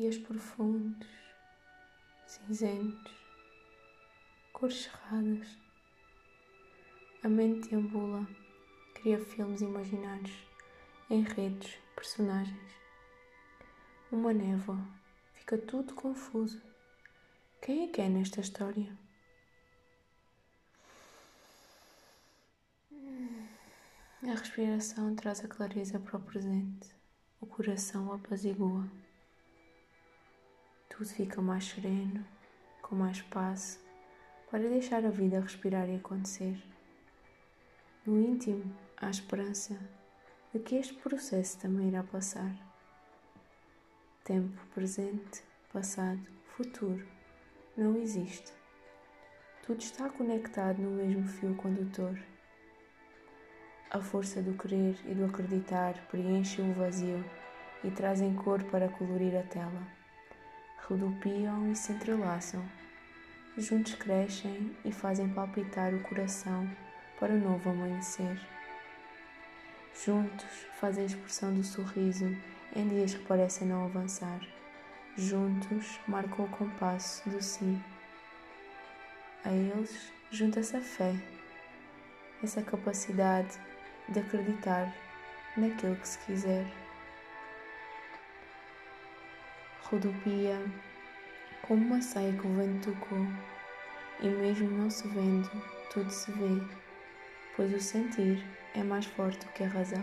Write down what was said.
dias profundos, cinzentos, cores cerradas. A mente deambula, cria filmes imaginários, enredos, personagens. Uma névoa, fica tudo confuso. Quem é que é nesta história? A respiração traz a clareza para o presente, o coração apazigua. Tudo fica mais sereno, com mais espaço, para deixar a vida respirar e acontecer. No íntimo, há esperança de que este processo também irá passar. Tempo presente, passado, futuro não existe. Tudo está conectado no mesmo fio condutor. A força do querer e do acreditar preenche o vazio e trazem cor para colorir a tela. Rodopiam e se entrelaçam. Juntos crescem e fazem palpitar o coração para o novo amanhecer. Juntos fazem a expressão do sorriso em dias que parecem não avançar. Juntos marcam o compasso do sim. A eles junta-se a fé, essa capacidade de acreditar naquilo que se quiser. Rodopia como uma saia que o vento tocou, e mesmo não se vendo, tudo se vê, pois o sentir é mais forte do que a razão.